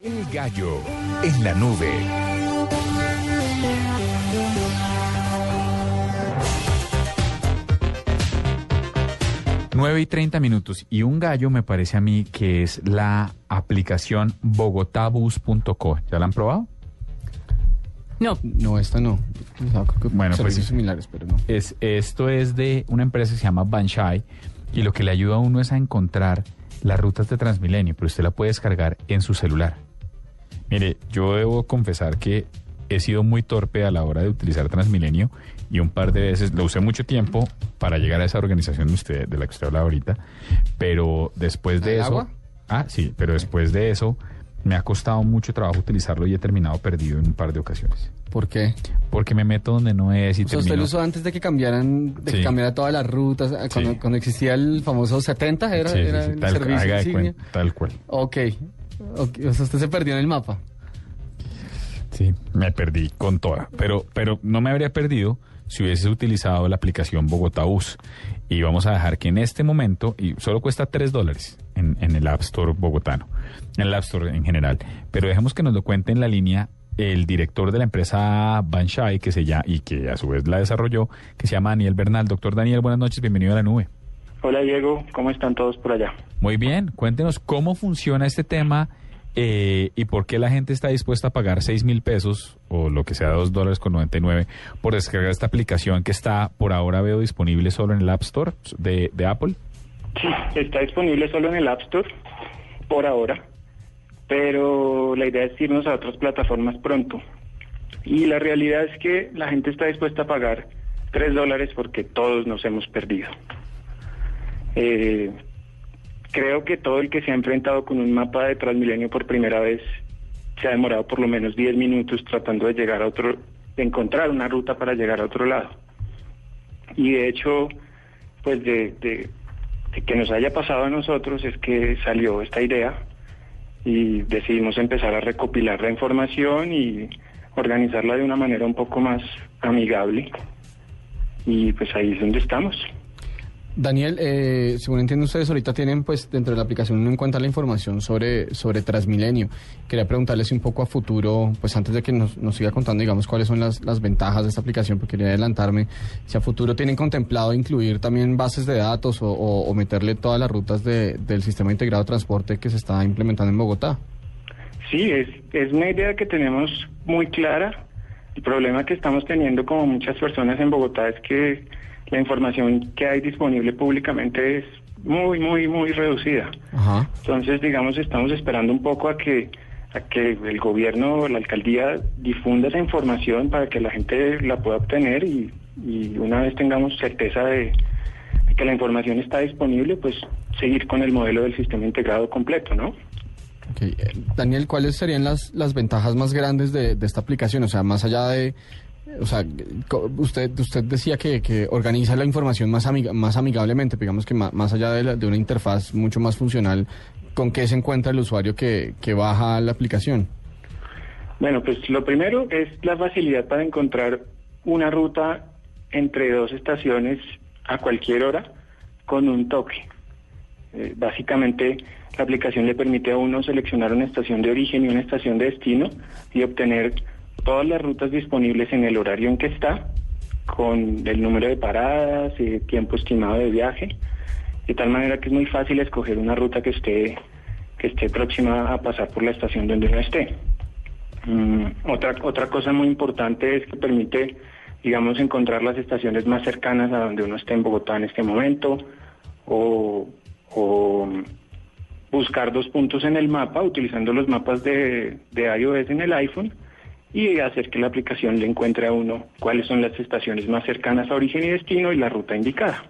El gallo en la nube. Nueve y 30 minutos. Y un gallo me parece a mí que es la aplicación bogotabus.co. ¿Ya la han probado? No. No, esta no. O sea, creo que Bueno, pues similares, pero no. Es, esto es de una empresa que se llama Banshai y lo que le ayuda a uno es a encontrar las rutas de Transmilenio, pero usted la puede descargar en su celular. Mire, yo debo confesar que he sido muy torpe a la hora de utilizar Transmilenio y un par de veces lo usé mucho tiempo para llegar a esa organización de, usted, de la que usted habla ahorita, pero después de ¿El eso... agua? Ah, sí, pero después de eso me ha costado mucho trabajo utilizarlo y he terminado perdido en un par de ocasiones. ¿Por qué? Porque me meto donde no es y O sea, usted lo usó antes de que cambiaran, de que Sí. cambiara todas las rutas, eh, cuando, Sí. cuando existía el famoso 70, era, Sí, era el tal, servicio tal cual. Ok. Ok, O sea, usted se perdió en el mapa. Sí, me perdí con toda. Pero, pero no me habría perdido si hubiese utilizado la aplicación Bogotá Bus. Y vamos a dejar que en este momento, y solo cuesta 3 dólares en, en el App Store bogotano, en el App Store en general. Pero dejemos que nos lo cuente en la línea el director de la empresa Banshai, que se llama, y que a su vez la desarrolló, que se llama Daniel Bernal. Doctor Daniel, buenas noches, bienvenido a la nube. Hola Diego, ¿cómo están todos por allá? Muy bien, cuéntenos cómo funciona este tema eh, y por qué la gente está dispuesta a pagar 6 mil pesos o lo que sea 2 dólares con 99 por descargar esta aplicación que está por ahora veo disponible solo en el App Store de, de Apple. Sí, está disponible solo en el App Store por ahora, pero la idea es irnos a otras plataformas pronto. Y la realidad es que la gente está dispuesta a pagar 3 dólares porque todos nos hemos perdido. Eh, creo que todo el que se ha enfrentado con un mapa de Transmilenio por primera vez se ha demorado por lo menos 10 minutos tratando de llegar a otro, de encontrar una ruta para llegar a otro lado. Y de hecho, pues de, de- de que nos haya pasado a nosotros es que salió esta idea y decidimos empezar a recopilar la información y organizarla de una manera un poco más amigable. Y pues ahí es donde estamos. Daniel, eh, según entiendo ustedes ahorita tienen pues dentro de la aplicación uno encuentra la información sobre, sobre Transmilenio. Quería preguntarles un poco a futuro, pues antes de que nos, nos siga contando, digamos, cuáles son las, las ventajas de esta aplicación, porque quería adelantarme, si a futuro tienen contemplado incluir también bases de datos o- o meterle todas las rutas de- del sistema integrado de transporte que se está implementando en Bogotá. Sí, es, es una idea que tenemos muy clara. El problema que estamos teniendo como muchas personas en Bogotá es que la información que hay disponible públicamente es muy, muy, muy reducida. Ajá. Entonces, digamos, estamos esperando un poco a que a que el gobierno, la alcaldía difunda esa información para que la gente la pueda obtener y, y una vez tengamos certeza de, de que la información está disponible, pues seguir con el modelo del sistema integrado completo, ¿no? Eh, Daniel, ¿cuáles serían las, las ventajas más grandes de, esta aplicación? O sea, más allá de... O sea, usted usted decía que, que organiza la información más, amiga- más amigablemente, digamos que ma- más, allá de, la- de una interfaz mucho más funcional, ¿con qué se encuentra el usuario que, que baja la aplicación? Bueno, pues lo primero es la facilidad para encontrar una ruta entre dos estaciones a cualquier hora con un toque. Eh, básicamente, la aplicación le permite a uno seleccionar una estación de origen y una estación de destino y obtener todas las rutas disponibles en el horario en que está, con el número de paradas, eh, tiempo estimado de viaje, de tal manera que es muy fácil escoger una ruta que esté, que esté próxima a pasar por la estación donde uno esté. Mm, otra, otra cosa muy importante es que permite, digamos, encontrar las estaciones más cercanas a donde uno esté en Bogotá en este momento o, o, buscar dos puntos en el mapa utilizando los mapas de, de iOS en el iPhone y hacer que la aplicación le encuentre a uno cuáles son las estaciones más cercanas a origen y destino y la ruta indicada.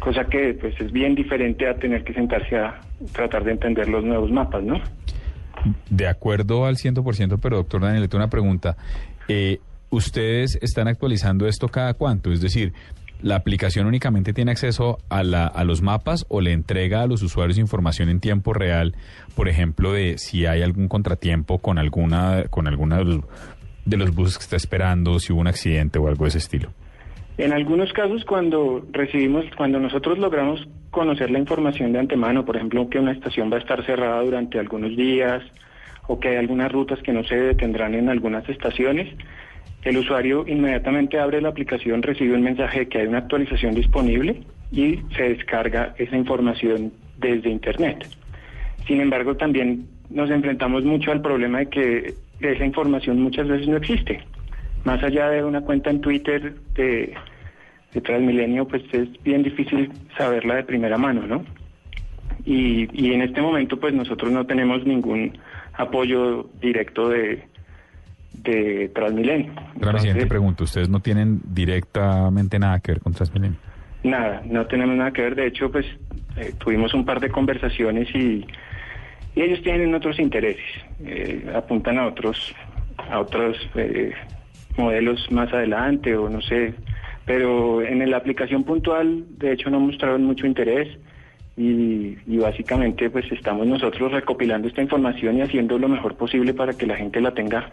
Cosa que pues es bien diferente a tener que sentarse a tratar de entender los nuevos mapas, ¿no? De acuerdo al 100%, pero doctor Daniel, le tengo una pregunta. Eh, ¿Ustedes están actualizando esto cada cuánto? Es decir, ¿la aplicación únicamente tiene acceso a, la, a los mapas o le entrega a los usuarios información en tiempo real, por ejemplo, de si hay algún contratiempo con alguna, con alguna de los, de los buses que está esperando, si hubo un accidente o algo de ese estilo? En algunos casos, cuando recibimos, cuando nosotros logramos conocer la información de antemano, por ejemplo, que una estación va a estar cerrada durante algunos días o que hay algunas rutas que no se detendrán en algunas estaciones, el usuario inmediatamente abre la aplicación, recibe un mensaje de que hay una actualización disponible y se descarga esa información desde Internet. Sin embargo, también nos enfrentamos mucho al problema de que esa información muchas veces no existe. Más allá de una cuenta en Twitter de, de Transmilenio, pues es bien difícil saberla de primera mano, ¿no? Y, y en este momento, pues nosotros no tenemos ningún apoyo directo de, de Transmilenio. Gran pregunto, ¿ustedes no tienen directamente nada que ver con Transmilenio? Nada, no tenemos nada que ver. De hecho, pues eh, tuvimos un par de conversaciones y, y ellos tienen otros intereses. Eh, apuntan a otros, a otros eh, modelos más adelante o no sé. Pero en la aplicación puntual, de hecho, no mostraron mucho interés. Y, y, básicamente pues estamos nosotros recopilando esta información y haciendo lo mejor posible para que la gente la tenga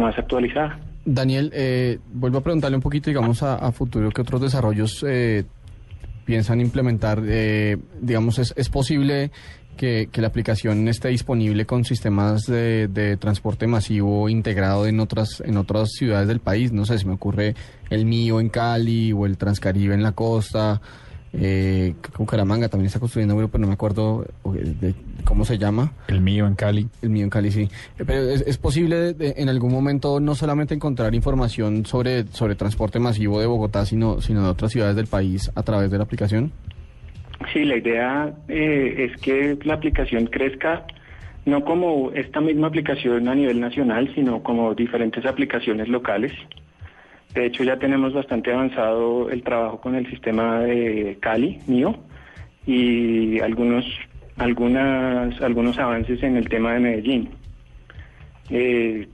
más actualizada. Daniel, eh, vuelvo a preguntarle un poquito, digamos, a, futuro, ¿qué otros desarrollos eh, piensan implementar? Eh, digamos, ¿es, ¿es posible que, que, la aplicación esté disponible con sistemas de, de, transporte masivo integrado en otras, en otras ciudades del país? No sé, si me ocurre el mío en Cali o el Transcaribe en la costa eh, Bucaramanga también está construyendo pero no me acuerdo de, cómo se llama. El mío en Cali. El mío en Cali, sí. Pero es, posible en algún momento no solamente encontrar información sobre, sobre transporte masivo de Bogotá, sino, sino de otras ciudades del país a través de la aplicación. Sí, la idea eh, es que la aplicación crezca no como esta misma aplicación a nivel nacional, sino como diferentes aplicaciones locales. De hecho, ya tenemos bastante avanzado el trabajo con el sistema de Cali, mío, y algunos, algunas, algunos avances en el tema de Medellín. Eh,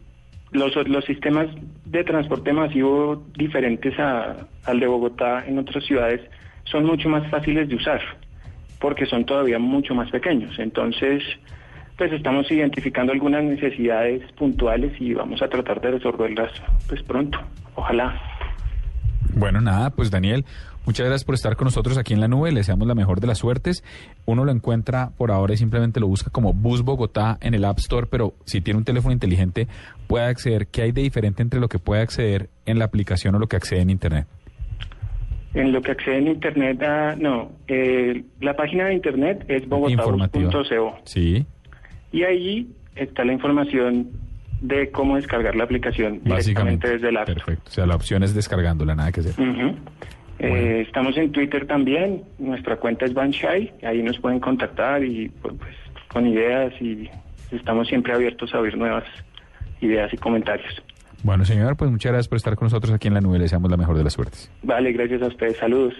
los, los sistemas de transporte masivo diferentes a, al de Bogotá en otras ciudades son mucho más fáciles de usar porque son todavía mucho más pequeños. Entonces, pues estamos identificando algunas necesidades puntuales y vamos a tratar de resolverlas pues pronto. Ojalá. Bueno, nada, pues Daniel, muchas gracias por estar con nosotros aquí en la nube. Le deseamos la mejor de las suertes. Uno lo encuentra por ahora y simplemente lo busca como Bus Bogotá en el App Store, pero si tiene un teléfono inteligente puede acceder. ¿Qué hay de diferente entre lo que puede acceder en la aplicación o lo que accede en Internet? En lo que accede en Internet, ah, no, eh, la página de Internet es bogotá.co. Sí. Y ahí está la información de cómo descargar la aplicación directamente desde el app. Perfecto. O sea, la opción es descargándola, nada que hacer. Eh, estamos en Twitter también. Nuestra cuenta es Banshai. Ahí nos pueden contactar y pues, pues, con ideas y estamos siempre abiertos a oír nuevas ideas y comentarios. Bueno, señor, pues muchas gracias por estar con nosotros aquí en la nube. Le deseamos la mejor de las suertes. Vale, gracias a ustedes. Saludos.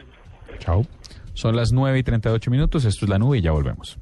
Chao. Son las 9 y 38 minutos. Esto es la nube y ya volvemos.